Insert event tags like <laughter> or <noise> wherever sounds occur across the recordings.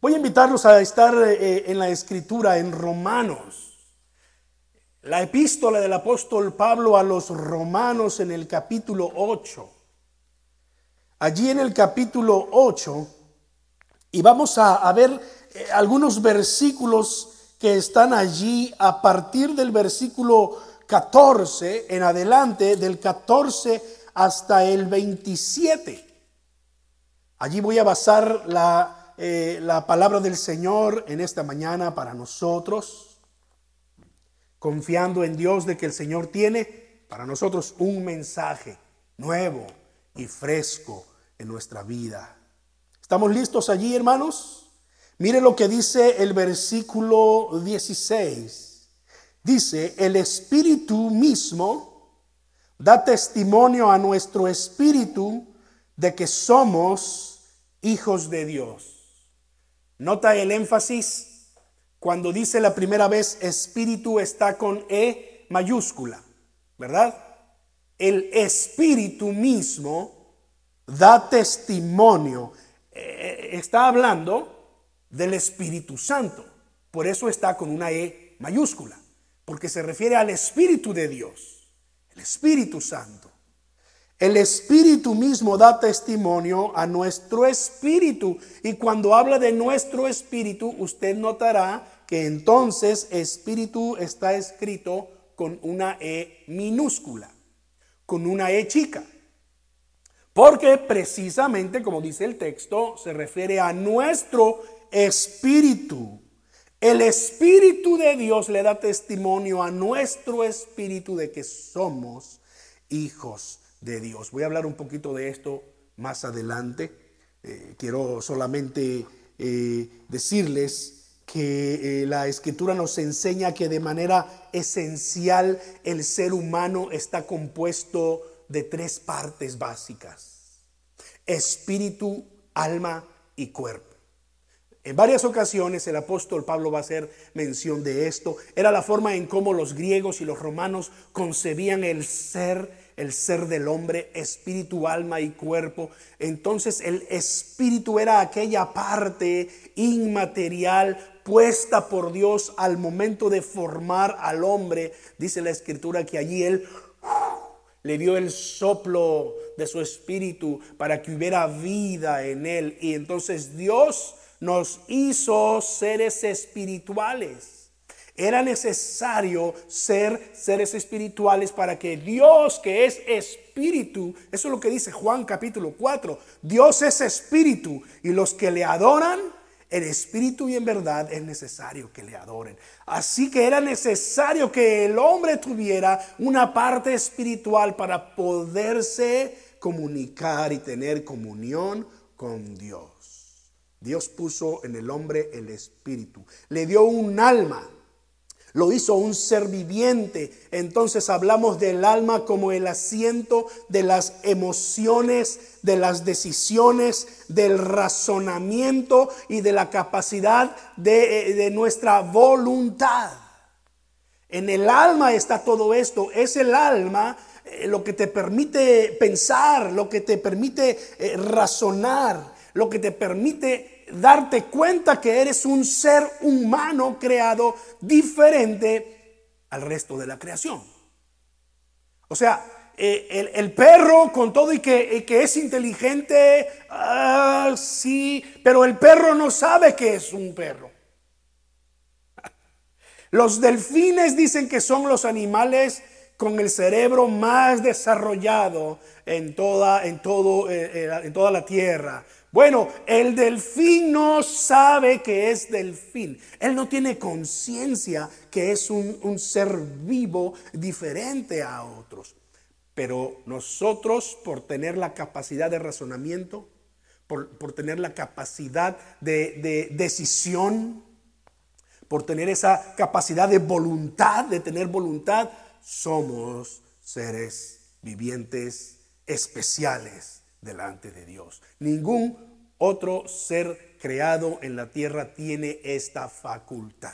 Voy a invitarlos a estar eh, en la escritura en Romanos. La epístola del apóstol Pablo a los romanos en el capítulo 8. Allí en el capítulo 8, y vamos a, ver eh, algunos versículos que están allí a partir del versículo 14 en adelante, del 14 hasta el 27. Allí voy a basar la eh, la palabra del Señor en esta mañana para nosotros, confiando en Dios de que el Señor tiene para nosotros un mensaje nuevo y fresco en nuestra vida. ¿Estamos listos allí, hermanos? Mire lo que dice el versículo 16. Dice, el Espíritu mismo da testimonio a nuestro Espíritu de que somos hijos de Dios. Nota el énfasis cuando dice la primera vez espíritu está con E mayúscula, ¿verdad? El espíritu mismo da testimonio. Eh, está hablando del Espíritu Santo. Por eso está con una E mayúscula, porque se refiere al Espíritu de Dios, el Espíritu Santo. El Espíritu mismo da testimonio a nuestro espíritu. Y cuando habla de nuestro espíritu, usted notará que entonces espíritu está escrito con una E minúscula, con una E chica. Porque precisamente, como dice el texto, se refiere a nuestro espíritu. El Espíritu de Dios le da testimonio a nuestro espíritu de que somos hijos de Dios. Voy a hablar un poquito de esto más adelante. Eh, quiero solamente eh, decirles que eh, la escritura nos enseña que de manera esencial el ser humano está compuesto de tres partes básicas. Espíritu, alma y cuerpo. En varias ocasiones el apóstol Pablo va a hacer mención de esto. Era la forma en cómo los griegos y los romanos concebían el ser el ser del hombre, espíritu, alma y cuerpo. Entonces el espíritu era aquella parte inmaterial puesta por Dios al momento de formar al hombre. Dice la escritura que allí él le dio el soplo de su espíritu para que hubiera vida en él. Y entonces Dios nos hizo seres espirituales. Era necesario ser seres espirituales para que Dios, que es espíritu, eso es lo que dice Juan capítulo 4, Dios es espíritu y los que le adoran en espíritu y en verdad es necesario que le adoren. Así que era necesario que el hombre tuviera una parte espiritual para poderse comunicar y tener comunión con Dios. Dios puso en el hombre el espíritu, le dio un alma lo hizo un ser viviente. Entonces hablamos del alma como el asiento de las emociones, de las decisiones, del razonamiento y de la capacidad de, de nuestra voluntad. En el alma está todo esto. Es el alma eh, lo que te permite pensar, lo que te permite eh, razonar, lo que te permite darte cuenta que eres un ser humano creado diferente al resto de la creación. O sea, eh, el, perro con todo y que, que es inteligente, ah, sí, pero el perro no sabe que es un perro. Los delfines dicen que son los animales con el cerebro más desarrollado en toda, en todo, eh, eh, en toda la tierra. Bueno, el delfín no sabe que es delfín. Él no tiene conciencia que es un, ser vivo diferente a otros. Pero nosotros, por tener la capacidad de razonamiento, por, tener la capacidad de, de decisión, por tener esa capacidad de voluntad, de tener voluntad, somos seres vivientes especiales delante de Dios. Ningún otro ser creado en la tierra tiene esta facultad.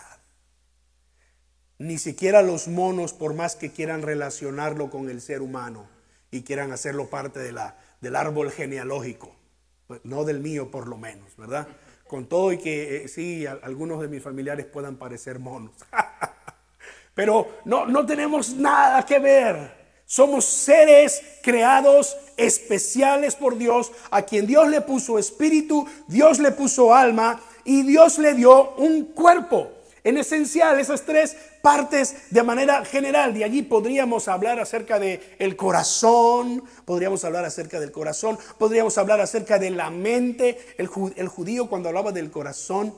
Ni siquiera los monos, por más que quieran relacionarlo con el ser humano y quieran hacerlo parte de la, del árbol genealógico, pues, no del mío por lo menos, ¿verdad? con todo y que eh, sí, algunos de mis familiares puedan parecer monos. <laughs> Pero no, no tenemos nada que ver. Somos seres creados especiales por Dios, a quien Dios le puso espíritu, Dios le puso alma y Dios le dio un cuerpo. En esencial, esas tres partes de manera general. De allí podríamos hablar acerca de el corazón, podríamos hablar acerca del corazón, podríamos hablar acerca de la mente. El, el judío cuando hablaba del corazón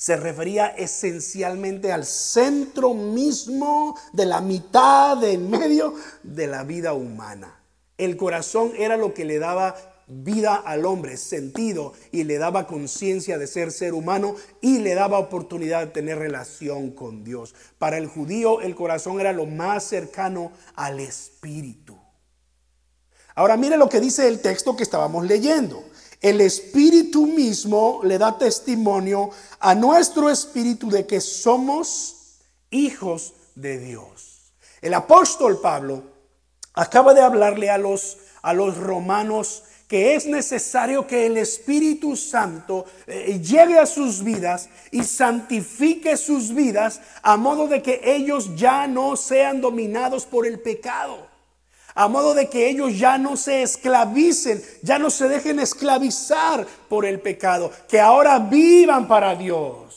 se refería esencialmente al centro mismo de la mitad de en medio de la vida humana. El corazón era lo que le daba vida al hombre, sentido, y le daba conciencia de ser ser humano y le daba oportunidad de tener relación con Dios. Para el judío el corazón era lo más cercano al espíritu. Ahora mire lo que dice el texto que estábamos leyendo. El espíritu mismo le da testimonio a nuestro espíritu de que somos hijos de Dios. El apóstol Pablo acaba de hablarle a los, a los romanos que es necesario que el Espíritu Santo eh, llegue a sus vidas y santifique sus vidas a modo de que ellos ya no sean dominados por el pecado. A modo de que ellos ya no se esclavicen, ya no se dejen esclavizar por el pecado, que ahora vivan para Dios.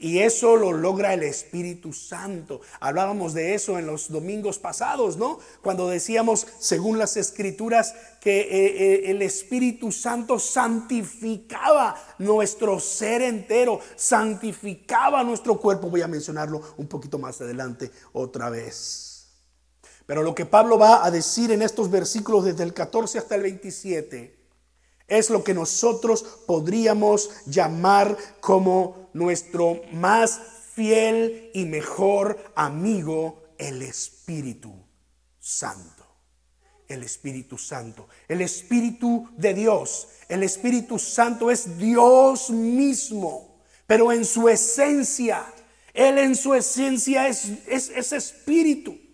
Y eso lo logra el Espíritu Santo. Hablábamos de eso en los domingos pasados, ¿no? Cuando decíamos, según las escrituras, que eh, eh, el Espíritu Santo santificaba nuestro ser entero, santificaba nuestro cuerpo. Voy a mencionarlo un poquito más adelante otra vez. Pero lo que Pablo va a decir en estos versículos desde el 14 hasta el 27 es lo que nosotros podríamos llamar como nuestro más fiel y mejor amigo, el Espíritu Santo. El Espíritu Santo. El Espíritu de Dios. El Espíritu Santo es Dios mismo, pero en su esencia. Él en su esencia es, es, espíritu.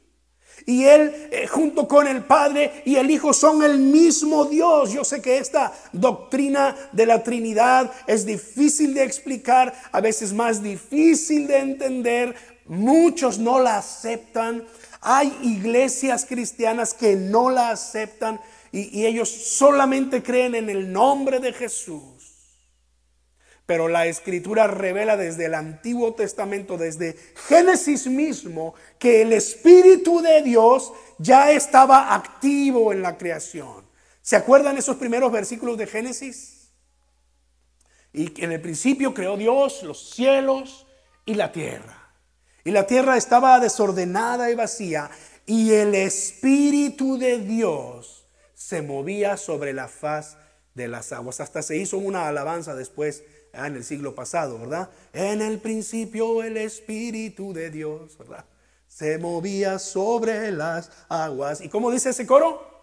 Y Él eh, junto con el Padre y el Hijo son el mismo Dios. Yo sé que esta doctrina de la Trinidad es difícil de explicar, a veces más difícil de entender. Muchos no la aceptan. Hay iglesias cristianas que no la aceptan y, y ellos solamente creen en el nombre de Jesús. Pero la escritura revela desde el Antiguo Testamento, desde Génesis mismo, que el Espíritu de Dios ya estaba activo en la creación. ¿Se acuerdan esos primeros versículos de Génesis? Y en el principio creó Dios los cielos y la tierra. Y la tierra estaba desordenada y vacía. Y el Espíritu de Dios se movía sobre la faz de las aguas. Hasta se hizo una alabanza después Ah, en el siglo pasado, ¿verdad? En el principio el Espíritu de Dios, ¿verdad? Se movía sobre las aguas. ¿Y cómo dice ese coro?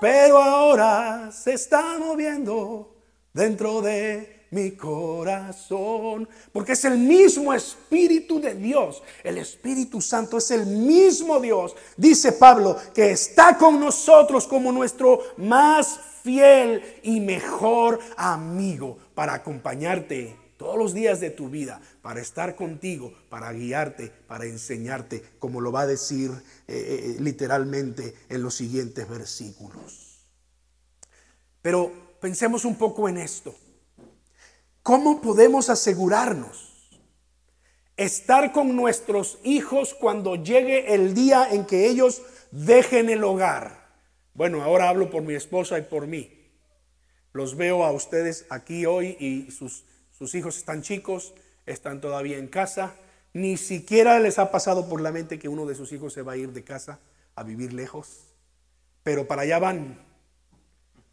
Pero ahora se está moviendo dentro de mi corazón. Porque es el mismo Espíritu de Dios. El Espíritu Santo es el mismo Dios. Dice Pablo que está con nosotros como nuestro más fiel y mejor amigo para acompañarte todos los días de tu vida, para estar contigo, para guiarte, para enseñarte, como lo va a decir eh, eh, literalmente en los siguientes versículos. Pero pensemos un poco en esto. ¿Cómo podemos asegurarnos estar con nuestros hijos cuando llegue el día en que ellos dejen el hogar? Bueno, ahora hablo por mi esposa y por mí. Los veo a ustedes aquí hoy y sus, sus hijos están chicos, están todavía en casa. Ni siquiera les ha pasado por la mente que uno de sus hijos se va a ir de casa a vivir lejos. Pero para allá van,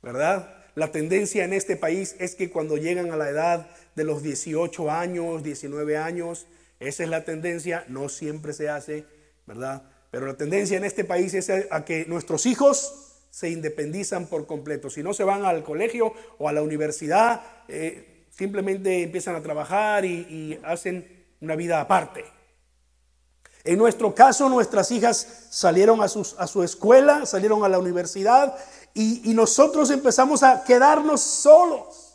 ¿verdad? La tendencia en este país es que cuando llegan a la edad de los 18 años, 19 años, esa es la tendencia, no siempre se hace, ¿verdad? Pero la tendencia en este país es a que nuestros hijos se independizan por completo. Si no se van al colegio o a la universidad, eh, simplemente empiezan a trabajar y, hacen una vida aparte. En nuestro caso, nuestras hijas salieron a, a su escuela, salieron a la universidad y, y nosotros empezamos a quedarnos solos.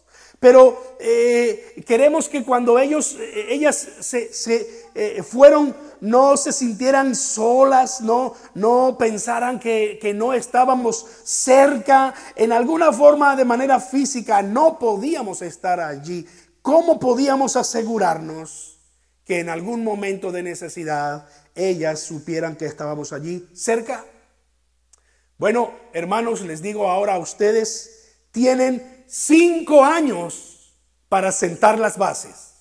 Pero eh, queremos que cuando ellos, eh, ellas se, se fueron no se sintieran solas, no, no pensaran que, que no estábamos cerca, en alguna forma de manera física, no podíamos estar allí. ¿Cómo podíamos asegurarnos que en algún momento de necesidad ellas supieran que estábamos allí cerca? Bueno, hermanos, les digo ahora a ustedes, tienen cinco años para sentar las bases.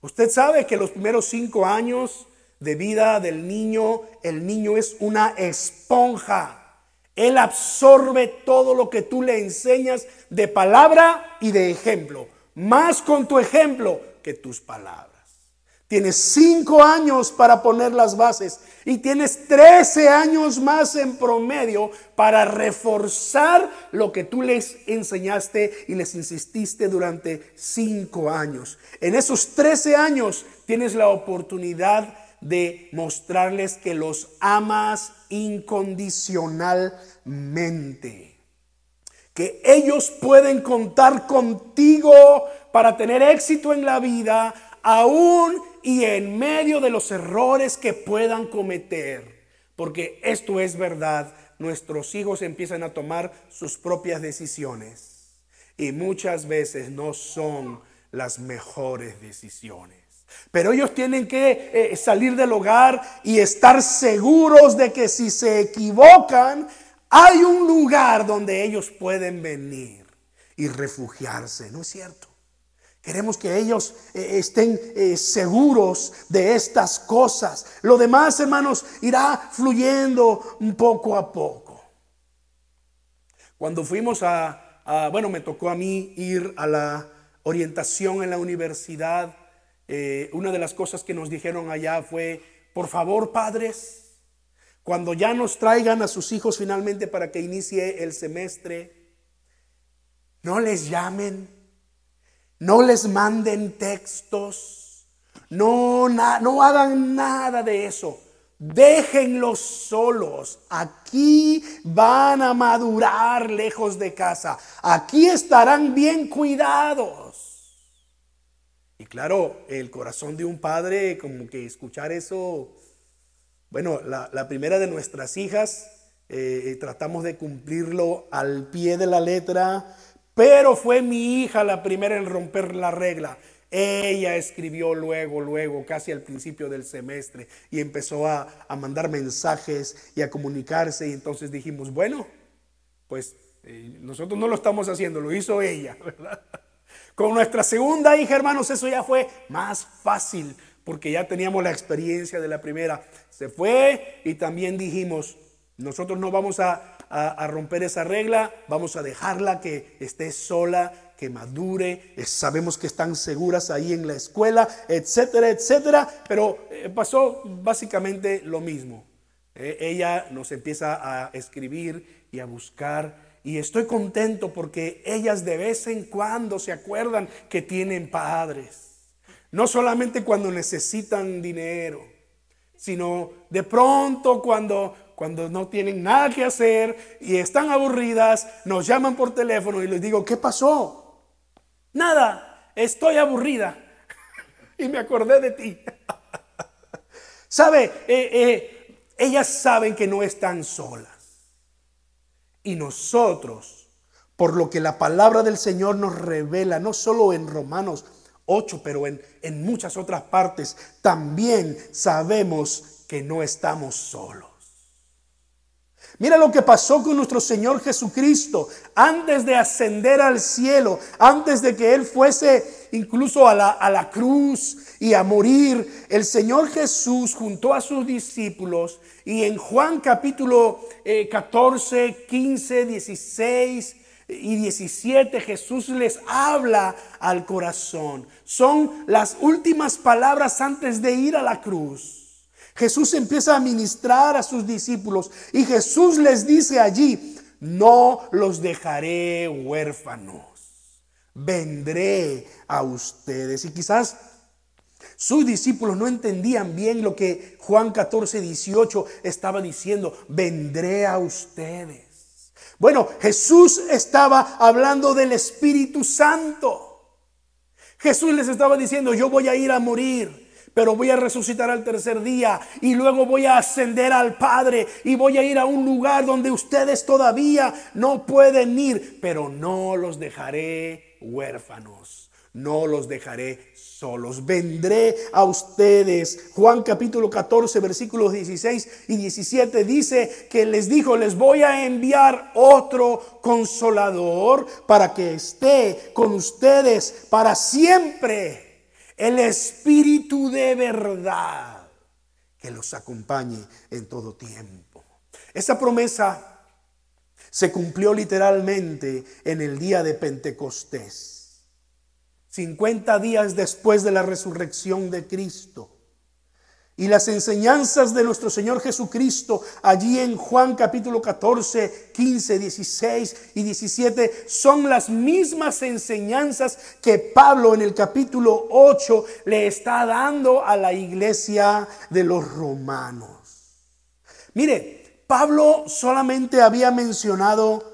Usted sabe que los primeros cinco años de vida del niño, el niño es una esponja. Él absorbe todo lo que tú le enseñas de palabra y de ejemplo. Más con tu ejemplo que tus palabras. Tienes cinco años para poner las bases y tienes trece años más en promedio para reforzar lo que tú les enseñaste y les insististe durante cinco años. En esos trece años tienes la oportunidad de mostrarles que los amas incondicionalmente. Que ellos pueden contar contigo para tener éxito en la vida, aún y en medio de los errores que puedan cometer. Porque esto es verdad, nuestros hijos empiezan a tomar sus propias decisiones y muchas veces no son las mejores decisiones. Pero ellos tienen que eh, salir del hogar y estar seguros de que si se equivocan, hay un lugar donde ellos pueden venir y refugiarse, ¿no es cierto? Queremos que ellos eh, estén eh, seguros de estas cosas. Lo demás, hermanos, irá fluyendo poco a poco. Cuando fuimos a, a, bueno, me tocó a mí ir a la orientación en la universidad eh, una de las cosas que nos dijeron allá fue, por favor padres, cuando ya nos traigan a sus hijos finalmente para que inicie el semestre, no les llamen, no les manden textos, no, no hagan nada de eso. Déjenlos solos. Aquí van a madurar lejos de casa. Aquí estarán bien cuidados. Y claro, el corazón de un padre, como que escuchar eso, bueno, la, primera de nuestras hijas, eh, eh, tratamos de cumplirlo al pie de la letra, pero fue mi hija la primera en romper la regla. Ella escribió luego, luego, casi al principio del semestre, y empezó a, mandar mensajes y a comunicarse. Y entonces dijimos, bueno, pues eh, nosotros no lo estamos haciendo, lo hizo ella, <laughs> ¿verdad? Con nuestra segunda hija, hermanos, eso ya fue más fácil porque ya teníamos la experiencia de la primera. Se fue y también dijimos, nosotros no vamos a, romper esa regla, vamos a dejarla que esté sola, que madure, sabemos que están seguras ahí en la escuela, etcétera, etcétera, pero eh, pasó básicamente lo mismo. Eh, ella nos empieza a escribir y a buscar y estoy contento porque ellas de vez en cuando se acuerdan que tienen padres. No solamente cuando necesitan dinero, sino de pronto cuando, cuando no tienen nada que hacer y están aburridas, nos llaman por teléfono y les digo, ¿qué pasó? Nada, estoy aburrida. <laughs> y me acordé de ti. <laughs> ¿Sabe? Eh, eh, ellas saben que no están solas. Y nosotros, por lo que la palabra del Señor nos revela, no solo en Romanos 8, pero en, en muchas otras partes, también sabemos que no estamos solos. Mira lo que pasó con nuestro Señor Jesucristo antes de ascender al cielo, antes de que Él fuese incluso a la, a la, cruz y a morir. El Señor Jesús juntó a sus discípulos y en Juan capítulo 14, 15, 16 y 17 Jesús les habla al corazón. Son las últimas palabras antes de ir a la cruz. Jesús empieza a ministrar a sus discípulos y Jesús les dice allí, no los dejaré huérfanos, vendré a ustedes. Y quizás sus discípulos no entendían bien lo que Juan 14, 18 estaba diciendo, vendré a ustedes. Bueno, Jesús estaba hablando del Espíritu Santo. Jesús les estaba diciendo, yo voy a ir a morir, pero voy a resucitar al tercer día y luego voy a ascender al Padre y voy a ir a un lugar donde ustedes todavía no pueden ir, pero no los dejaré huérfanos, no los dejaré solos. Vendré a ustedes. Juan capítulo 14, versículos 16 y 17 dice que les dijo, les voy a enviar otro consolador para que esté con ustedes para siempre el Espíritu de verdad que los acompañe en todo tiempo. Esa promesa se cumplió literalmente en el día de Pentecostés, 50 días después de la resurrección de Cristo. Y las enseñanzas de nuestro Señor Jesucristo allí en Juan capítulo 14, 15, 16 y 17 son las mismas enseñanzas que Pablo en el capítulo 8 le está dando a la iglesia de los romanos. Mire, Pablo solamente había mencionado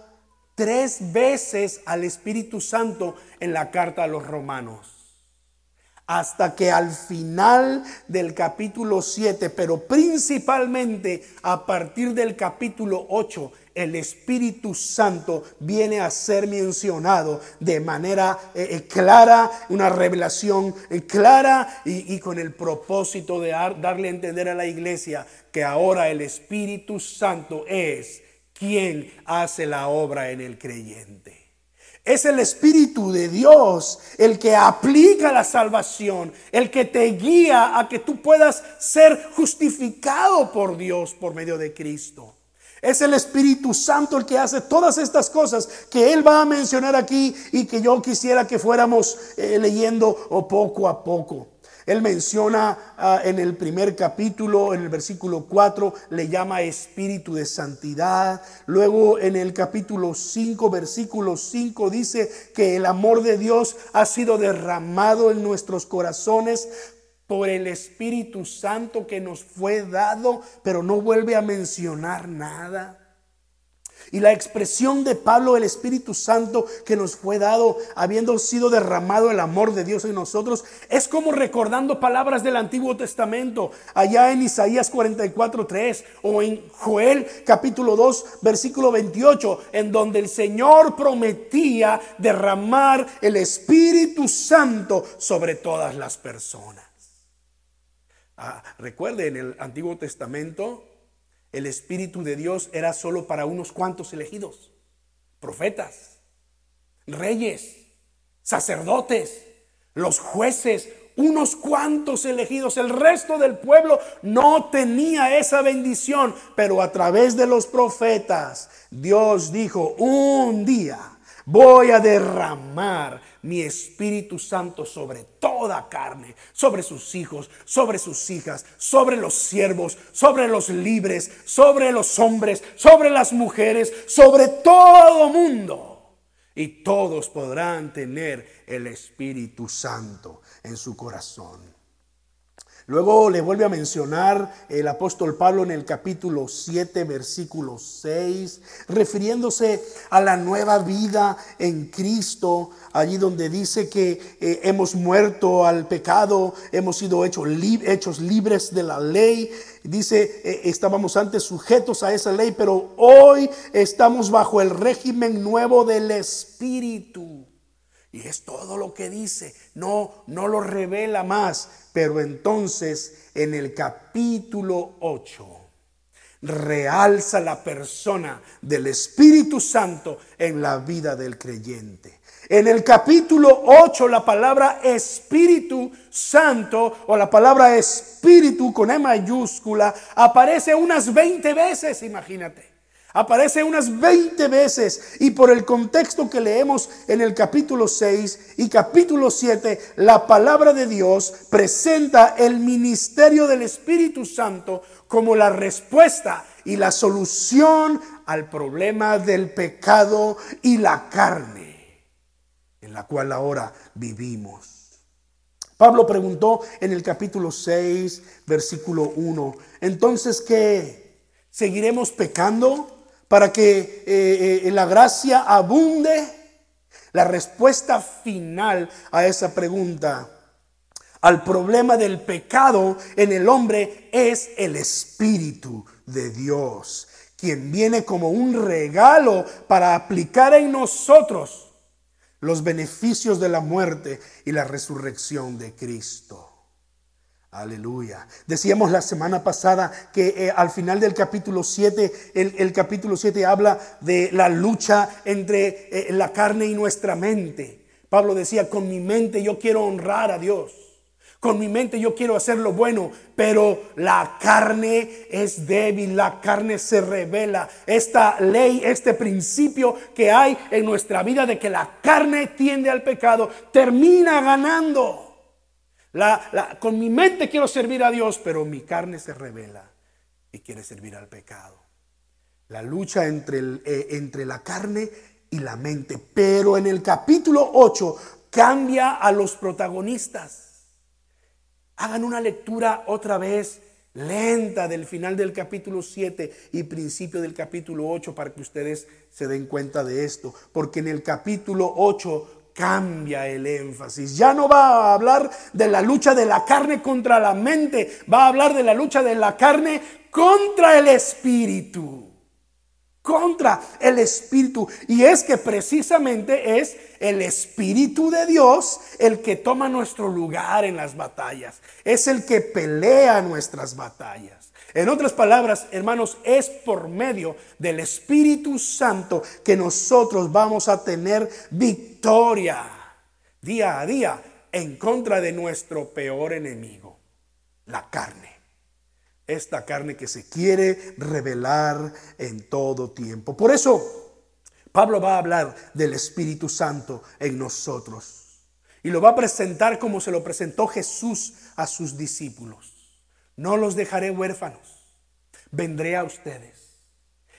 tres veces al Espíritu Santo en la carta a los romanos hasta que al final del capítulo 7, pero principalmente a partir del capítulo 8, el Espíritu Santo viene a ser mencionado de manera eh, eh, clara, una revelación eh, clara y, y, con el propósito de darle a entender a la iglesia que ahora el Espíritu Santo es quien hace la obra en el creyente. Es el Espíritu de Dios el que aplica la salvación, el que te guía a que tú puedas ser justificado por Dios por medio de Cristo. Es el Espíritu Santo el que hace todas estas cosas que Él va a mencionar aquí y que yo quisiera que fuéramos eh, leyendo poco a poco. Él menciona ah, en el primer capítulo, en el versículo 4, le llama espíritu de santidad. Luego en el capítulo 5, versículo 5, dice que el amor de Dios ha sido derramado en nuestros corazones por el Espíritu Santo que nos fue dado, pero no vuelve a mencionar nada. Y la expresión de Pablo, el Espíritu Santo que nos fue dado, habiendo sido derramado el amor de Dios en nosotros, es como recordando palabras del Antiguo Testamento, allá en Isaías 44, 3 o en Joel capítulo 2, versículo 28, en donde el Señor prometía derramar el Espíritu Santo sobre todas las personas. Ah, recuerde, en el Antiguo Testamento el Espíritu de Dios era solo para unos cuantos elegidos, profetas, reyes, sacerdotes, los jueces, unos cuantos elegidos. El resto del pueblo no tenía esa bendición, pero a través de los profetas Dios dijo, un día voy a derramar mi Espíritu Santo sobre toda carne, sobre sus hijos, sobre sus hijas, sobre los siervos, sobre los libres, sobre los hombres, sobre las mujeres, sobre todo mundo. Y todos podrán tener el Espíritu Santo en su corazón. Luego le vuelve a mencionar el apóstol Pablo en el capítulo 7, versículo 6, refiriéndose a la nueva vida en Cristo, allí donde dice que eh, hemos muerto al pecado, hemos sido hechos, hechos libres de la ley. Dice, eh, estábamos antes sujetos a esa ley, pero hoy estamos bajo el régimen nuevo del Espíritu. Y es todo lo que dice, no, no lo revela más. Pero entonces en el capítulo 8 realza la persona del Espíritu Santo en la vida del creyente. En el capítulo 8 la palabra Espíritu Santo o la palabra Espíritu con E mayúscula aparece unas 20 veces, imagínate. Aparece unas 20 veces y por el contexto que leemos en el capítulo 6 y capítulo 7, la palabra de Dios presenta el ministerio del Espíritu Santo como la respuesta y la solución al problema del pecado y la carne en la cual ahora vivimos. Pablo preguntó en el capítulo 6, versículo 1, entonces ¿qué? ¿Seguiremos pecando? Para que eh, eh, la gracia abunde. La respuesta final a esa pregunta, al problema del pecado en el hombre, es el Espíritu de Dios, quien viene como un regalo para aplicar en nosotros los beneficios de la muerte y la resurrección de Cristo. Aleluya. Decíamos la semana pasada que eh, al final del capítulo 7, el, capítulo 7 habla de la lucha entre eh, la carne y nuestra mente. Pablo decía, con mi mente yo quiero honrar a Dios. Con mi mente yo quiero hacer lo bueno, pero la carne es débil, la carne se revela. Esta ley, este principio que hay en nuestra vida de que la carne tiende al pecado, termina ganando. Con mi mente quiero servir a Dios, pero mi carne se revela y quiere servir al pecado. La lucha entre, eh, entre la carne y la mente. Pero en el capítulo 8 cambia a los protagonistas. Hagan una lectura otra vez lenta del final del capítulo 7 y principio del capítulo 8 para que ustedes se den cuenta de esto. Porque en el capítulo 8 cambia el énfasis. Ya no va a hablar de la lucha de la carne contra la mente, va a hablar de la lucha de la carne contra el espíritu. Contra el espíritu. Y es que precisamente es el espíritu de Dios el que toma nuestro lugar en las batallas. Es el que pelea nuestras batallas. En otras palabras, hermanos, es por medio del Espíritu Santo que nosotros vamos a tener victoria día a día en contra de nuestro peor enemigo, la carne. Esta carne que se quiere revelar en todo tiempo. Por eso, Pablo va a hablar del Espíritu Santo en nosotros. Y lo va a presentar como se lo presentó Jesús a sus discípulos. No los dejaré huérfanos. Vendré a ustedes.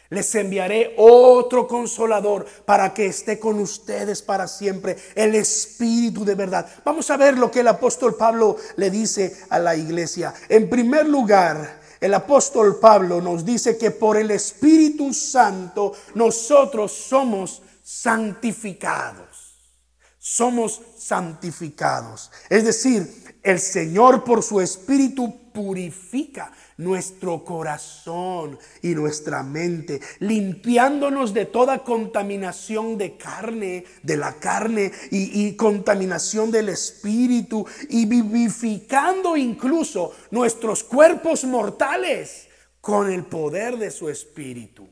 Les enviaré otro consolador para que esté con ustedes para siempre, el Espíritu de verdad. Vamos a ver lo que el apóstol Pablo le dice a la iglesia. En primer lugar, el apóstol Pablo nos dice que por el Espíritu Santo nosotros somos santificados. Somos santificados. Es decir, el Señor por su Espíritu purifica nuestro corazón y nuestra mente, limpiándonos de toda contaminación de carne, de la carne y, contaminación del espíritu y vivificando incluso nuestros cuerpos mortales con el poder de su espíritu.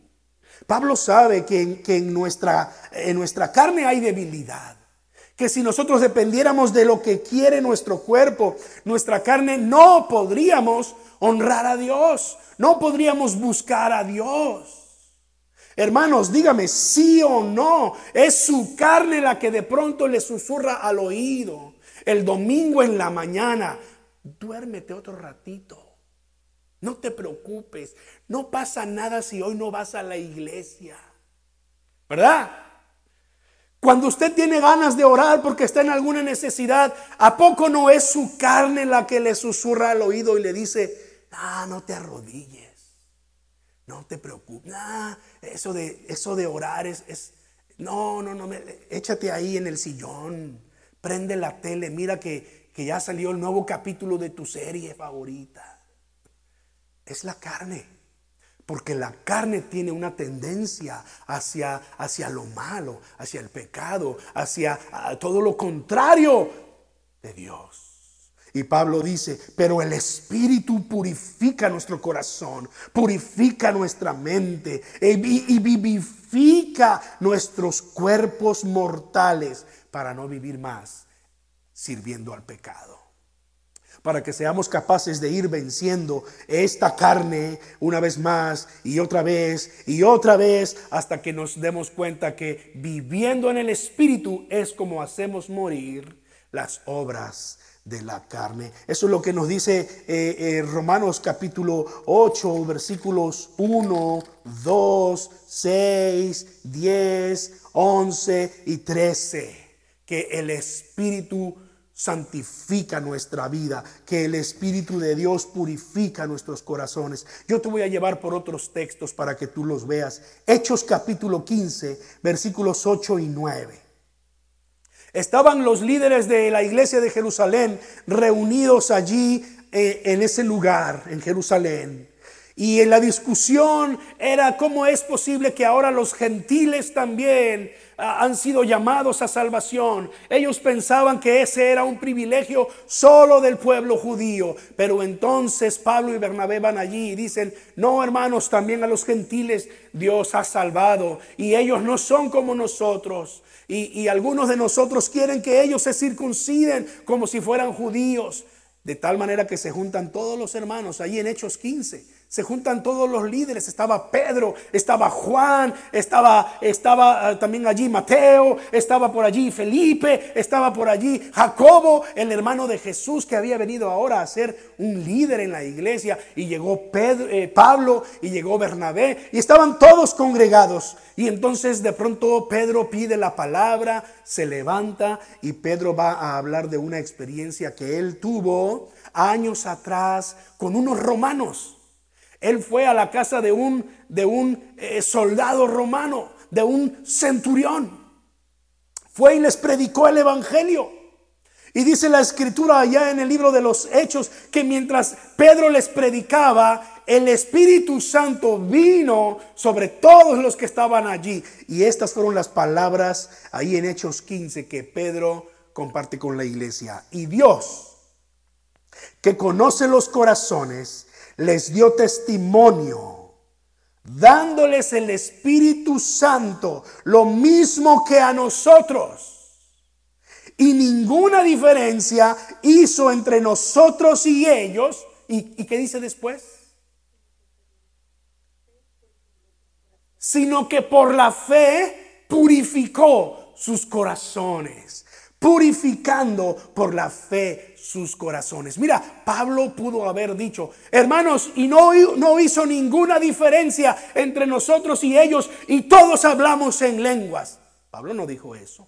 Pablo sabe que, que en, nuestra, en nuestra carne hay debilidad que si nosotros dependiéramos de lo que quiere nuestro cuerpo, nuestra carne, no podríamos honrar a Dios, no podríamos buscar a Dios. Hermanos, dígame, sí o no, es su carne la que de pronto le susurra al oído. El domingo en la mañana, duérmete otro ratito. No te preocupes, no pasa nada si hoy no vas a la iglesia. ¿Verdad? Cuando usted tiene ganas de orar porque está en alguna necesidad, ¿a poco no es su carne la que le susurra al oído y le dice, ah, no te arrodilles, no te preocupes, eso, de, eso de orar es, es no, no, no, échate ahí en el sillón, prende la tele, mira que, que ya salió el nuevo capítulo de tu serie favorita. Es la carne. Porque la carne tiene una tendencia hacia, hacia lo malo, hacia el pecado, hacia todo lo contrario de Dios. Y Pablo dice, pero el Espíritu purifica nuestro corazón, purifica nuestra mente y vivifica nuestros cuerpos mortales para no vivir más sirviendo al pecado para que seamos capaces de ir venciendo esta carne una vez más y otra vez y otra vez hasta que nos demos cuenta que viviendo en el Espíritu es como hacemos morir las obras de la carne. Eso es lo que nos dice eh, eh, Romanos capítulo 8, versículos 1, 2, 6, 10, 11 y 13, que el Espíritu santifica nuestra vida, que el Espíritu de Dios purifica nuestros corazones. Yo te voy a llevar por otros textos para que tú los veas. Hechos capítulo 15, versículos 8 y 9. Estaban los líderes de la iglesia de Jerusalén reunidos allí eh, en ese lugar, en Jerusalén. Y en la discusión era cómo es posible que ahora los gentiles también han sido llamados a salvación. Ellos pensaban que ese era un privilegio solo del pueblo judío. Pero entonces Pablo y Bernabé van allí y dicen, no hermanos, también a los gentiles Dios ha salvado. Y ellos no son como nosotros. Y, y algunos de nosotros quieren que ellos se circunciden como si fueran judíos. De tal manera que se juntan todos los hermanos allí en Hechos 15 se juntan todos los líderes. Estaba Pedro, estaba Juan, estaba, estaba ah, también allí Mateo, estaba por allí Felipe, estaba por allí Jacobo, el hermano de Jesús que había venido ahora a ser un líder en la iglesia. Y llegó Pedro, eh, Pablo y llegó Bernabé y estaban todos congregados. Y entonces de pronto Pedro pide la palabra, se levanta y Pedro va a hablar de una experiencia que él tuvo años atrás con unos romanos. Él fue a la casa de un, de un eh, soldado romano, de un centurión. Fue y les predicó el Evangelio. Y dice la escritura allá en el libro de los Hechos que mientras Pedro les predicaba, el Espíritu Santo vino sobre todos los que estaban allí. Y estas fueron las palabras ahí en Hechos 15 que Pedro comparte con la iglesia. Y Dios, que conoce los corazones, les dio testimonio, dándoles el Espíritu Santo, lo mismo que a nosotros. Y ninguna diferencia hizo entre nosotros y ellos. ¿Y, qué dice después? Sino que por la fe purificó sus corazones purificando por la fe sus corazones. Mira, Pablo pudo haber dicho, hermanos, y no, no hizo ninguna diferencia entre nosotros y ellos, y todos hablamos en lenguas. Pablo no dijo eso,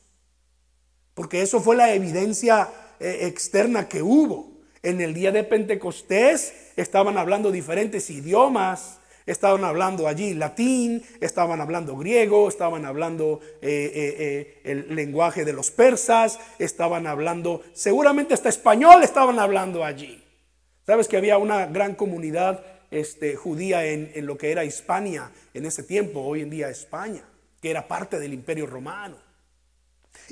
porque eso fue la evidencia eh, externa que hubo. En el día de Pentecostés estaban hablando diferentes idiomas, Estaban hablando allí latín, estaban hablando griego, estaban hablando eh, eh, eh, el lenguaje de los persas, estaban hablando, seguramente hasta español estaban hablando allí. Sabes que había una gran comunidad este, judía en, en lo que era Hispania en ese tiempo, hoy en día España, que era parte del imperio romano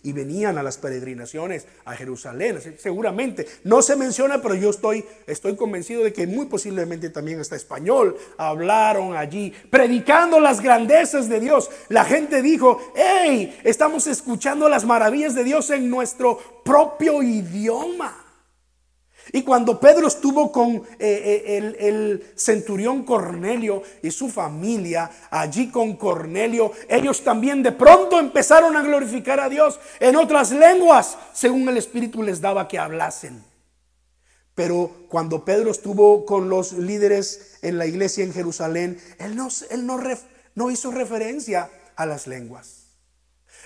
y venían a las peregrinaciones a Jerusalén. Seguramente no se menciona, pero yo estoy, estoy convencido de que muy posiblemente también hasta español hablaron allí, predicando las grandezas de Dios. La gente dijo, hey, estamos escuchando las maravillas de Dios en nuestro propio idioma. Y cuando Pedro estuvo con eh, eh, el, centurión Cornelio y su familia allí con Cornelio, ellos también de pronto empezaron a glorificar a Dios en otras lenguas, según el Espíritu les daba que hablasen. Pero cuando Pedro estuvo con los líderes en la iglesia en Jerusalén, él no, él no, no hizo referencia a las lenguas.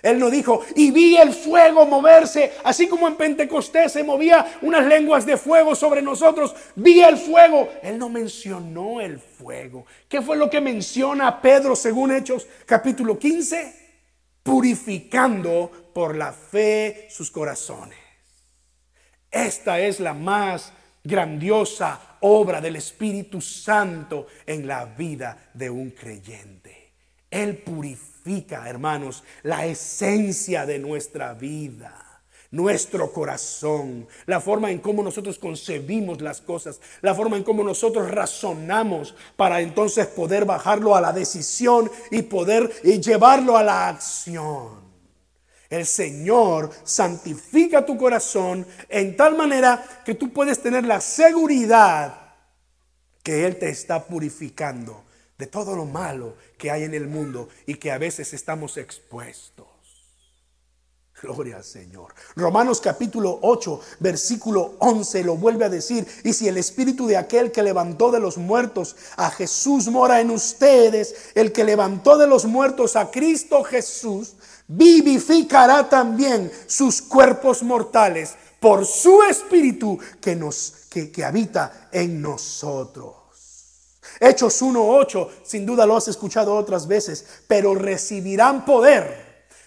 Él no dijo, y vi el fuego moverse, así como en Pentecostés se movía unas lenguas de fuego sobre nosotros, vi el fuego. Él no mencionó el fuego. ¿Qué fue lo que menciona Pedro según Hechos capítulo 15? Purificando por la fe sus corazones. Esta es la más grandiosa obra del Espíritu Santo en la vida de un creyente. Él purifica hermanos, la esencia de nuestra vida nuestro corazón, la forma en cómo nosotros concebimos las cosas, la forma en cómo nosotros razonamos para entonces poder bajarlo a la decisión y poder llevarlo a la acción. El Señor santifica tu corazón en tal manera que tú puedes tener la seguridad que Él te está purificando de todo lo malo que hay en el mundo y que a veces estamos expuestos. Gloria al Señor. Romanos capítulo 8, versículo 11 lo vuelve a decir. Y si el espíritu de aquel que levantó de los muertos a Jesús mora en ustedes, el que levantó de los muertos a Cristo Jesús, vivificará también sus cuerpos mortales por su espíritu que nos que, que habita en nosotros. Hechos 1.8, sin duda lo has escuchado otras veces, pero recibirán poder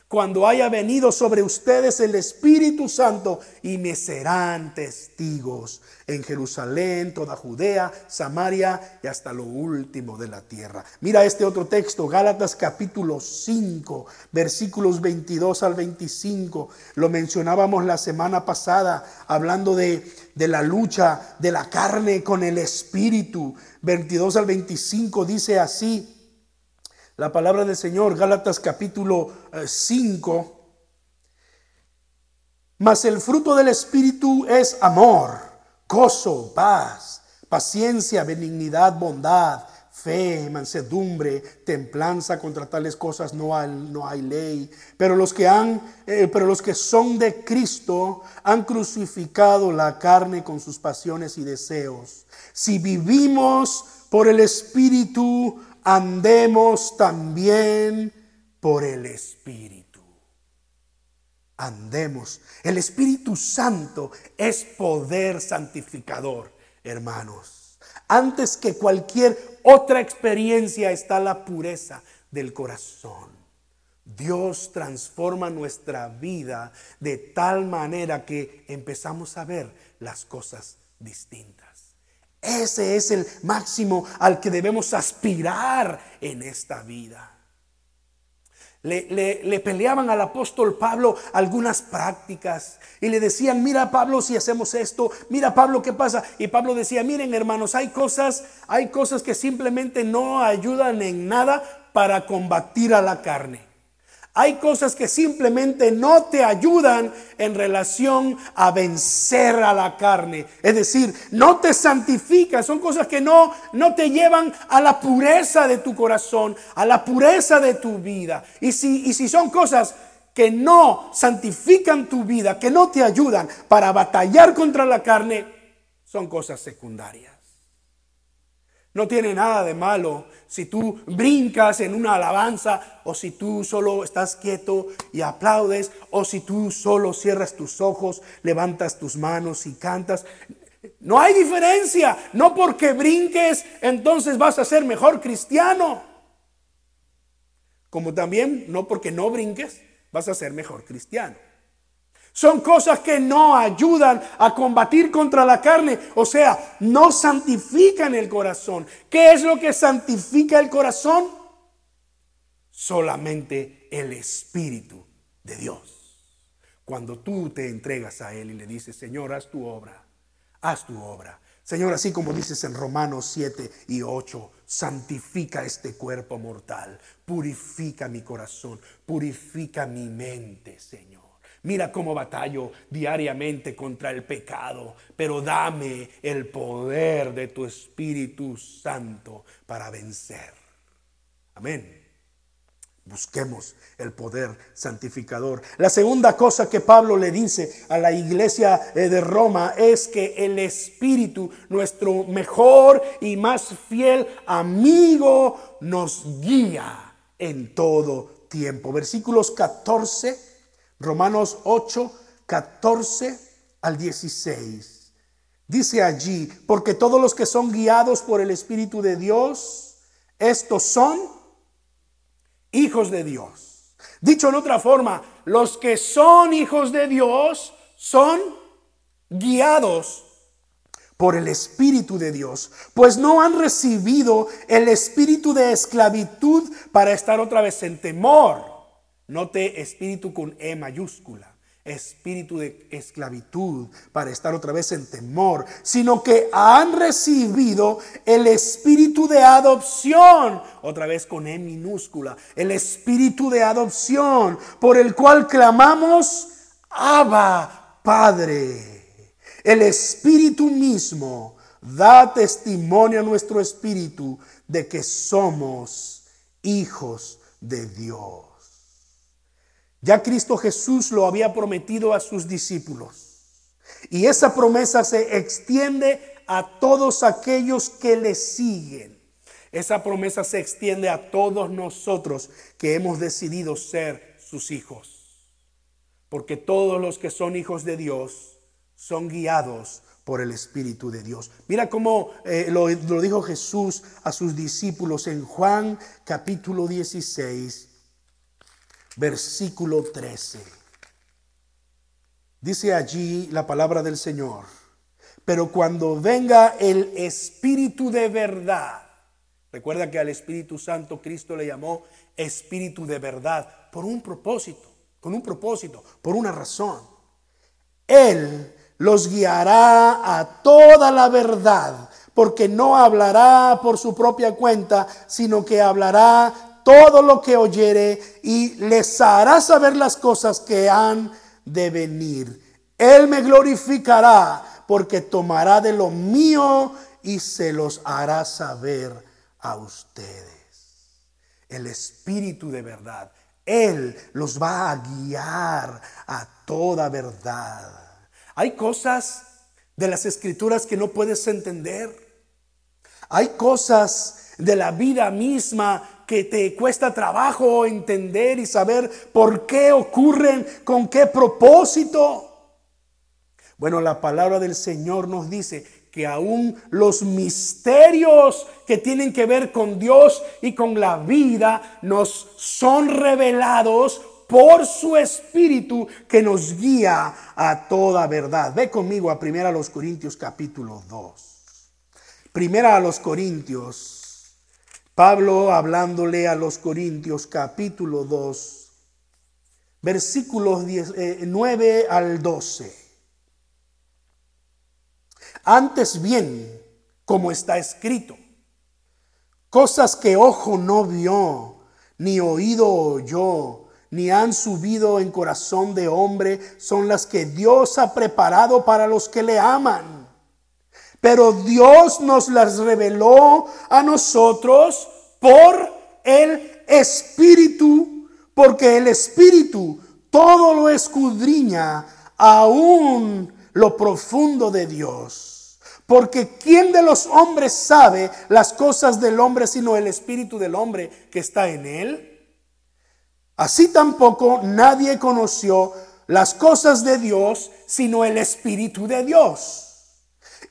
cuando haya venido sobre ustedes el Espíritu Santo y me serán testigos en Jerusalén, toda Judea, Samaria y hasta lo último de la tierra. Mira este otro texto, Gálatas capítulo 5, versículos 22 al 25. Lo mencionábamos la semana pasada hablando de, de la lucha de la carne con el Espíritu. 22 al 25 dice así. La palabra del Señor, Gálatas capítulo 5. Eh, Mas el fruto del Espíritu es amor, gozo, paz, paciencia, benignidad, bondad, fe, mansedumbre, templanza. Contra tales cosas no hay, no hay ley. Pero los que han, eh, pero los que son de Cristo han crucificado la carne con sus pasiones y deseos. Si vivimos por el Espíritu, andemos también por el Espíritu. Andemos. El Espíritu Santo es poder santificador, hermanos. Antes que cualquier otra experiencia está la pureza del corazón. Dios transforma nuestra vida de tal manera que empezamos a ver las cosas distintas. Ese es el máximo al que debemos aspirar en esta vida. Le, peleaban al apóstol Pablo algunas prácticas y le decían, mira Pablo si hacemos esto, mira Pablo qué pasa. Y Pablo decía, miren hermanos, hay cosas, hay cosas que simplemente no ayudan en nada para combatir a la carne. Hay cosas que simplemente no te ayudan en relación a vencer a la carne. Es decir, no te santifican. Son cosas que no, no te llevan a la pureza de tu corazón, a la pureza de tu vida. Y si, y si son cosas que no santifican tu vida, que no te ayudan para batallar contra la carne, son cosas secundarias. No tiene nada de malo si tú brincas en una alabanza o si tú solo estás quieto y aplaudes o si tú solo cierras tus ojos, levantas tus manos y cantas. No hay diferencia. No porque brinques entonces vas a ser mejor cristiano. Como también no porque no brinques vas a ser mejor cristiano. Son cosas que no ayudan a combatir contra la carne, o sea, no santifican el corazón. ¿Qué es lo que santifica el corazón? Solamente el Espíritu de Dios. Cuando tú te entregas a Él y le dices, Señor, haz tu obra, haz tu obra. Señor, así como dices en Romanos 7 y 8, santifica este cuerpo mortal, purifica mi corazón, purifica mi mente, Señor. Mira cómo batallo diariamente contra el pecado, pero dame el poder de tu Espíritu Santo para vencer. Amén. Busquemos el poder santificador. La segunda cosa que Pablo le dice a la iglesia eh, de Roma es que el Espíritu, nuestro mejor y más fiel amigo, nos guía en todo tiempo. Versículos 14 Romanos 8, 14 al 16. Dice allí, porque todos los que son guiados por el Espíritu de Dios, estos son hijos de Dios. Dicho en otra forma, los que son hijos de Dios son guiados por el Espíritu de Dios, pues no han recibido el espíritu de esclavitud para estar otra vez en temor Note espíritu con E mayúscula, espíritu de esclavitud para estar otra vez en temor, sino que han recibido el espíritu de adopción, otra vez con E minúscula, el espíritu de adopción por el cual clamamos, Abba, Padre. El espíritu mismo da testimonio a nuestro espíritu de que somos hijos de Dios. Ya Cristo Jesús lo había prometido a sus discípulos. Y esa promesa se extiende a todos aquellos que le siguen. Esa promesa se extiende a todos nosotros que hemos decidido ser sus hijos. Porque todos los que son hijos de Dios son guiados por el Espíritu de Dios. Mira cómo eh, lo, lo dijo Jesús a sus discípulos en Juan capítulo 16 versículo 13. Dice allí la palabra del Señor, pero cuando venga el Espíritu de verdad, recuerda que al Espíritu Santo Cristo le llamó Espíritu de verdad por un propósito, con un propósito, por una razón. Él los guiará a toda la verdad, porque no hablará por su propia cuenta, sino que hablará todo lo que oyere y les hará saber las cosas que han de venir. Él me glorificará porque tomará de lo mío y se los hará saber a ustedes. El Espíritu de verdad, Él los va a guiar a toda verdad. Hay cosas de las escrituras que no puedes entender. Hay cosas de la vida misma que te cuesta trabajo entender y saber por qué ocurren, con qué propósito. Bueno, la palabra del Señor nos dice que aún los misterios que tienen que ver con Dios y con la vida nos son revelados por su espíritu que nos guía a toda verdad. Ve conmigo a Primera a los Corintios capítulo 2. Primera a los Corintios Pablo hablándole a los Corintios capítulo 2, versículos 9 eh, al 12. Antes bien, como está escrito, cosas que ojo no vio, ni oído oyó, ni han subido en corazón de hombre, son las que Dios ha preparado para los que le aman. Pero Dios nos las reveló a nosotros por el Espíritu, porque el Espíritu todo lo escudriña, aún lo profundo de Dios. Porque ¿quién de los hombres sabe las cosas del hombre sino el Espíritu del hombre que está en él? Así tampoco nadie conoció las cosas de Dios sino el Espíritu de Dios.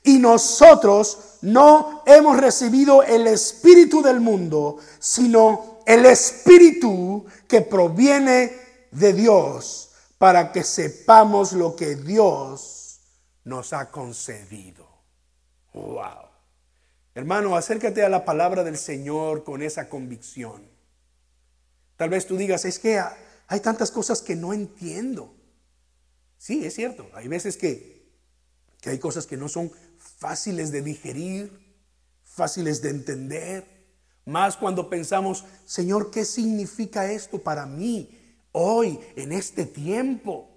Y nosotros no hemos recibido el espíritu del mundo, sino el espíritu que proviene de Dios, para que sepamos lo que Dios nos ha concedido. Wow. Hermano, acércate a la palabra del Señor con esa convicción. Tal vez tú digas, es que hay tantas cosas que no entiendo. Sí, es cierto. Hay veces que que hay cosas que no son fáciles de digerir, fáciles de entender, más cuando pensamos, Señor, ¿qué significa esto para mí hoy, en este tiempo?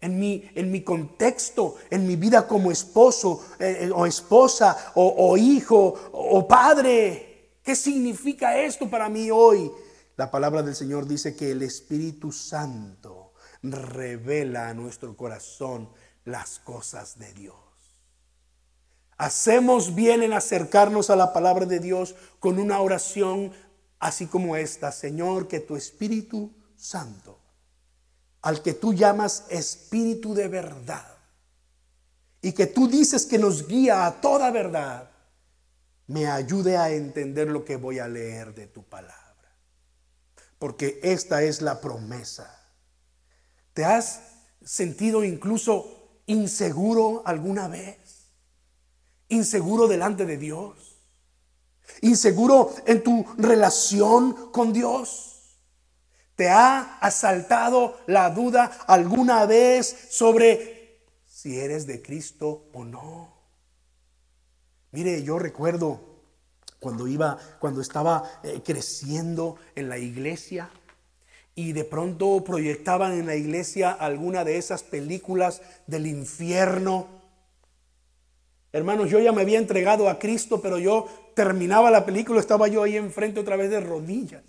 En mi, en mi contexto, en mi vida como esposo eh, eh, o esposa o, o hijo o padre. ¿Qué significa esto para mí hoy? La palabra del Señor dice que el Espíritu Santo revela a nuestro corazón las cosas de Dios. Hacemos bien en acercarnos a la palabra de Dios con una oración así como esta. Señor, que tu Espíritu Santo, al que tú llamas Espíritu de verdad, y que tú dices que nos guía a toda verdad, me ayude a entender lo que voy a leer de tu palabra. Porque esta es la promesa. ¿Te has sentido incluso inseguro alguna vez? ¿Inseguro delante de Dios? ¿Inseguro en tu relación con Dios? ¿Te ha asaltado la duda alguna vez sobre si eres de Cristo o no? Mire, yo recuerdo cuando iba, cuando estaba eh, creciendo en la iglesia, y de pronto proyectaban en la iglesia alguna de esas películas del infierno. Hermanos, yo ya me había entregado a Cristo, pero yo terminaba la película, estaba yo ahí enfrente otra vez de rodillas.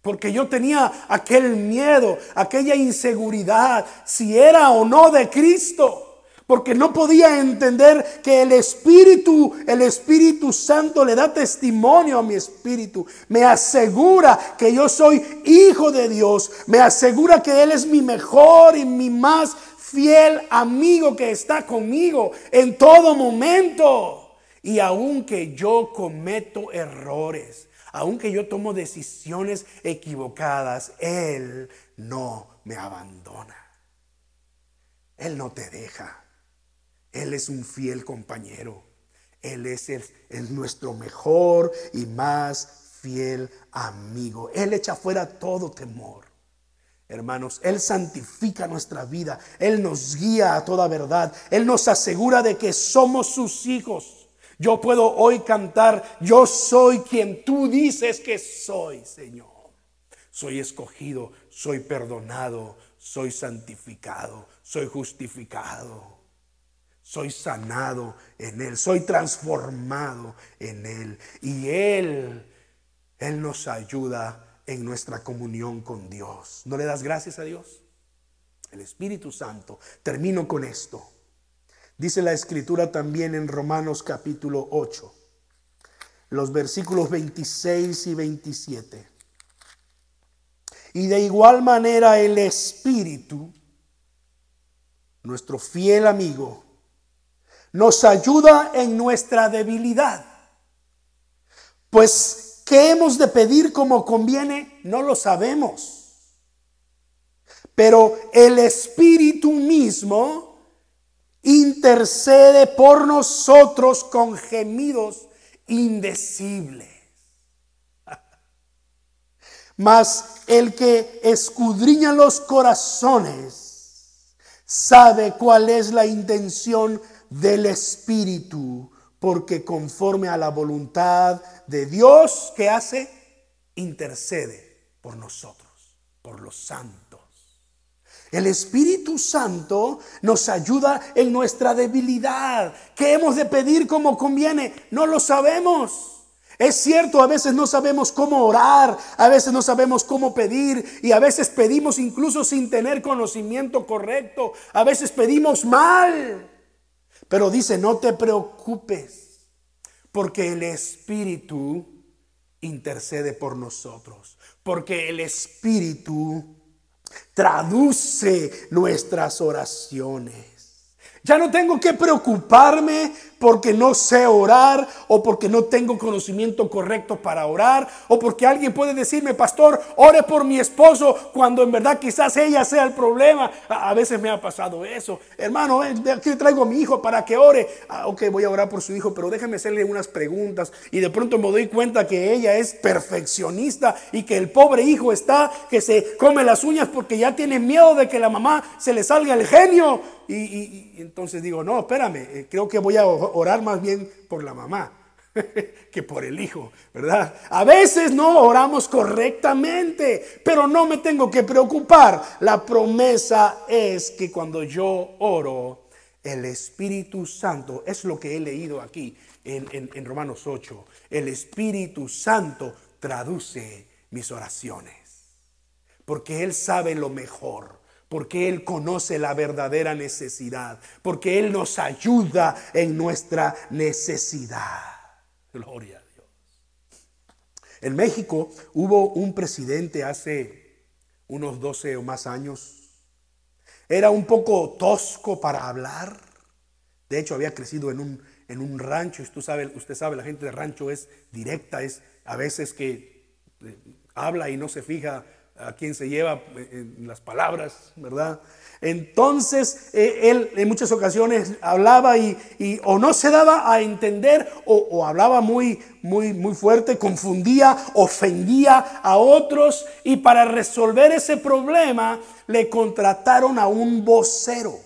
Porque yo tenía aquel miedo, aquella inseguridad, si era o no de Cristo. Porque no podía entender que el Espíritu, el Espíritu Santo le da testimonio a mi espíritu, me asegura que yo soy hijo de Dios, me asegura que Él es mi mejor y mi más fiel amigo que está conmigo en todo momento. Y aunque yo cometo errores, aunque yo tomo decisiones equivocadas, Él no me abandona. Él no te deja. Él es un fiel compañero. Él es, nuestro mejor y más fiel amigo. Él echa fuera todo temor. Hermanos, Él santifica nuestra vida. Él nos guía a toda verdad. Él nos asegura de que somos sus hijos. Yo puedo hoy cantar, yo soy quien tú dices que soy, Señor. Soy escogido, soy perdonado, soy santificado, soy justificado, soy sanado en Él, soy transformado en Él. Y Él, Él nos ayuda en nuestra comunión con Dios. ¿No le das gracias a Dios? El Espíritu Santo. Termino con esto. Dice la escritura también en Romanos capítulo 8, los versículos 26 y 27. Y de igual manera el Espíritu, nuestro fiel amigo, nos ayuda en nuestra debilidad. Pues, ¿qué hemos de pedir como conviene? No lo sabemos. Pero el Espíritu mismo intercede por nosotros con gemidos indecibles. <laughs> Mas el que escudriña los corazones sabe cuál es la intención del Espíritu, porque conforme a la voluntad de Dios que hace, intercede por nosotros, por los santos. El Espíritu Santo nos ayuda en nuestra debilidad. ¿Qué hemos de pedir como conviene? No lo sabemos. Es cierto, a veces no sabemos cómo orar, a veces no sabemos cómo pedir y a veces pedimos incluso sin tener conocimiento correcto, a veces pedimos mal. Pero dice, no te preocupes, porque el Espíritu intercede por nosotros, porque el Espíritu traduce nuestras oraciones. Ya no tengo que preocuparme porque no sé orar o porque no tengo conocimiento correcto para orar o porque alguien puede decirme, pastor, ore por mi esposo cuando en verdad quizás ella sea el problema. A, veces me ha pasado eso. Hermano, aquí traigo a mi hijo para que ore. Ah, ok, voy a orar por su hijo, pero déjeme hacerle unas preguntas y de pronto me doy cuenta que ella es perfeccionista y que el pobre hijo está que se come las uñas porque ya tiene miedo de que la mamá se le salga el genio. Y, entonces digo, no, espérame, eh, creo que voy a orar más bien por la mamá <laughs> que por el hijo, ¿verdad? A veces no oramos correctamente, pero no me tengo que preocupar. La promesa es que cuando yo oro, el Espíritu Santo, es lo que he leído aquí en, en Romanos 8, el Espíritu Santo traduce mis oraciones, porque Él sabe lo mejor porque Él conoce la verdadera necesidad, porque Él nos ayuda en nuestra necesidad. Gloria a Dios. En México hubo un presidente hace unos 12 o más años. Era un poco tosco para hablar. De hecho, había crecido en un, en un rancho. Usted sabe, usted sabe, la gente de rancho es directa, es a veces que eh, habla y no se fija a quien se lleva eh, las palabras, ¿verdad? Entonces eh, él en muchas ocasiones hablaba y, o no se daba a entender o, o, hablaba muy, muy, muy fuerte, confundía, ofendía a otros y para resolver ese problema le contrataron a un vocero.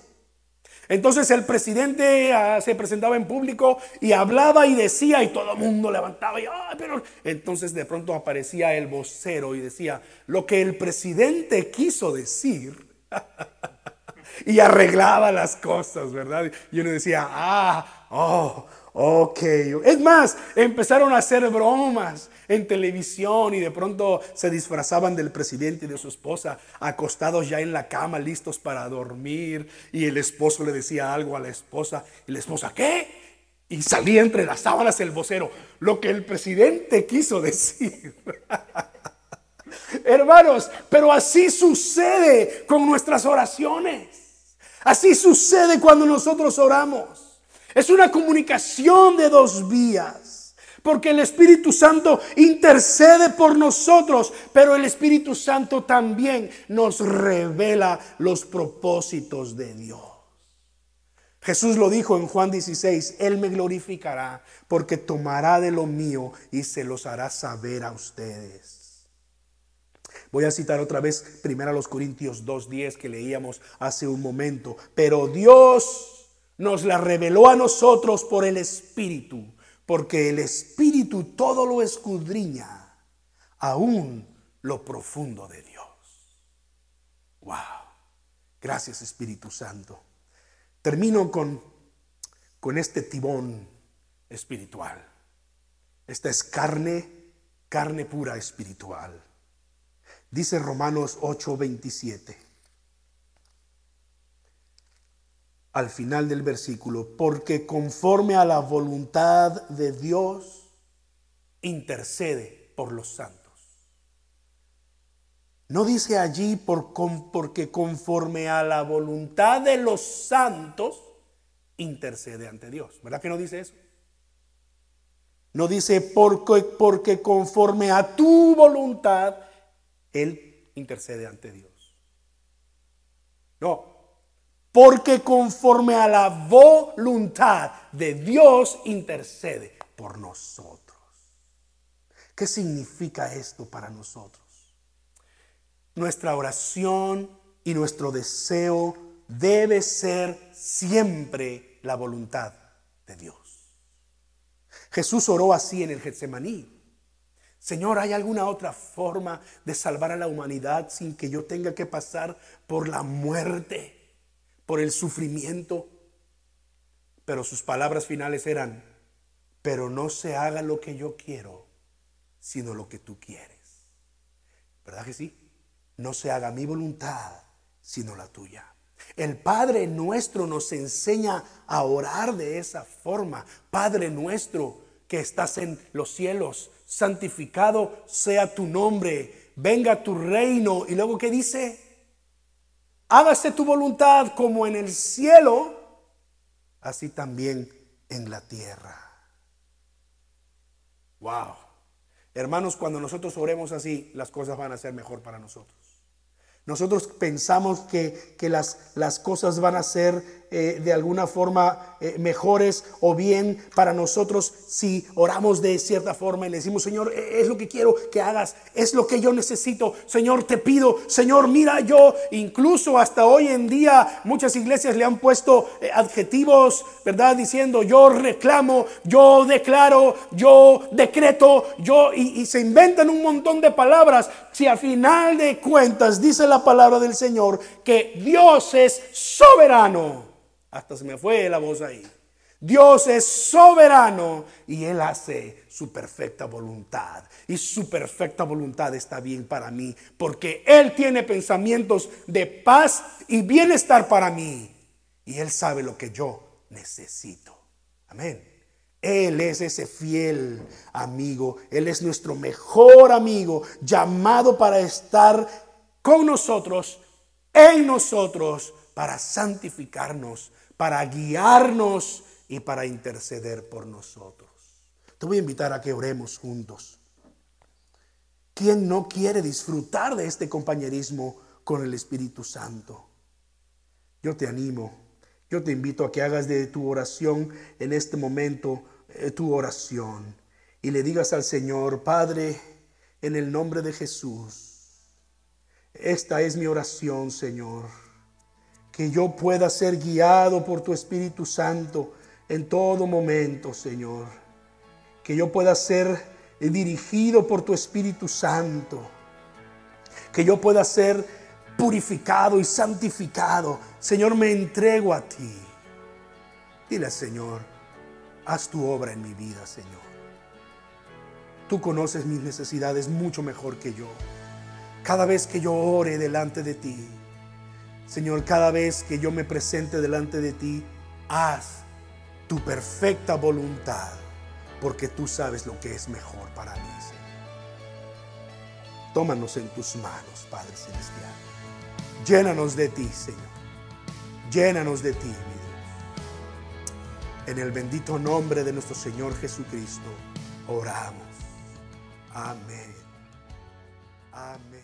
Entonces el presidente ah, se presentaba en público y hablaba y decía y todo el mundo levantaba y, pero... Entonces de pronto aparecía el vocero y decía lo que el presidente quiso decir. <laughs> y arreglaba las cosas, ¿verdad? Y uno decía, ah, oh, Ok, es más, empezaron a hacer bromas en televisión y de pronto se disfrazaban del presidente y de su esposa acostados ya en la cama listos para dormir y el esposo le decía algo a la esposa y la esposa, ¿qué? Y salía entre las sábanas el vocero, lo que el presidente quiso decir. <laughs> Hermanos, pero así sucede con nuestras oraciones. Así sucede cuando nosotros oramos. Es una comunicación de dos vías. Porque el Espíritu Santo intercede por nosotros, pero el Espíritu Santo también nos revela los propósitos de Dios. Jesús lo dijo en Juan 16, Él me glorificará porque tomará de lo mío y se los hará saber a ustedes. Voy a citar otra vez primero a los Corintios 2.10 que leíamos hace un momento. Pero Dios nos la reveló a nosotros por el Espíritu, porque el Espíritu todo lo escudriña, aún lo profundo de Dios. Wow. Gracias Espíritu Santo. Termino con, con este tibón espiritual. Esta es carne, carne pura espiritual. Dice Romanos 8:27. Al final del versículo, porque conforme a la voluntad de Dios, intercede por los santos. No dice allí por, porque conforme a la voluntad de los santos intercede ante Dios. ¿Verdad que no dice eso? No dice porque, porque conforme a tu voluntad Él intercede ante Dios. No, porque conforme a la voluntad de Dios intercede por nosotros. ¿Qué significa esto para nosotros? nuestra oración y nuestro deseo debe ser siempre la voluntad de Dios. Jesús oró así en el Getsemaní. Señor, ¿hay alguna otra forma de salvar a la humanidad sin que yo tenga que pasar por la muerte, por el sufrimiento? Pero sus palabras finales eran, pero no se haga lo que yo quiero, sino lo que tú quieres. ¿Verdad que sí? no se haga mi voluntad, sino la tuya. El Padre nuestro nos enseña a orar de esa forma. Padre nuestro que estás en los cielos, santificado sea tu nombre, venga tu reino. Y luego, ¿qué dice? Hágase tu voluntad como en el cielo, así también en la tierra. Wow. Hermanos, cuando nosotros oremos así, las cosas van a ser mejor para nosotros. Nosotros pensamos que, las, las, cosas van a ser eh, de alguna forma eh, mejores o bien para nosotros si oramos de cierta forma y le decimos, Señor, e, es lo que quiero que hagas, es lo que yo necesito, Señor, te pido, Señor, mira yo, incluso hasta hoy en día muchas iglesias le han puesto eh, adjetivos, ¿verdad? Diciendo, yo reclamo, yo declaro, yo decreto, yo, y, y se inventan un montón de palabras. Si al final de cuentas dice la palabra del Señor que Dios es soberano. Hasta se me fue la voz ahí. Dios es soberano y Él hace su perfecta voluntad. Y su perfecta voluntad está bien para mí, porque Él tiene pensamientos de paz y bienestar para mí. Y Él sabe lo que yo necesito. Amén. Él es ese fiel amigo. Él es nuestro mejor amigo, llamado para estar con nosotros, en nosotros, para santificarnos, para guiarnos y para interceder por nosotros. Te voy a invitar a que oremos juntos. ¿Quién no quiere disfrutar de este compañerismo con el Espíritu Santo? Yo te animo, yo te invito a que hagas de tu oración en este momento eh, tu oración y le digas al Señor, Padre, en el nombre de Jesús, esta es mi oración, Señor. Que yo pueda ser guiado por tu Espíritu Santo en todo momento, Señor. Que yo pueda ser dirigido por tu Espíritu Santo. Que yo pueda ser purificado y santificado. Señor, me entrego a ti. Dile, Señor, haz tu obra en mi vida, Señor. Tú conoces mis necesidades mucho mejor que yo. Cada vez que yo ore delante de ti, Señor, cada vez que yo me presente delante de ti, haz tu perfecta voluntad, porque tú sabes lo que es mejor para mí, Señor. Tómanos en tus manos, Padre Celestial. Llénanos de ti, Señor. Llénanos de ti, mi Dios. En el bendito nombre de nuestro Señor Jesucristo, oramos. Amén. Amén.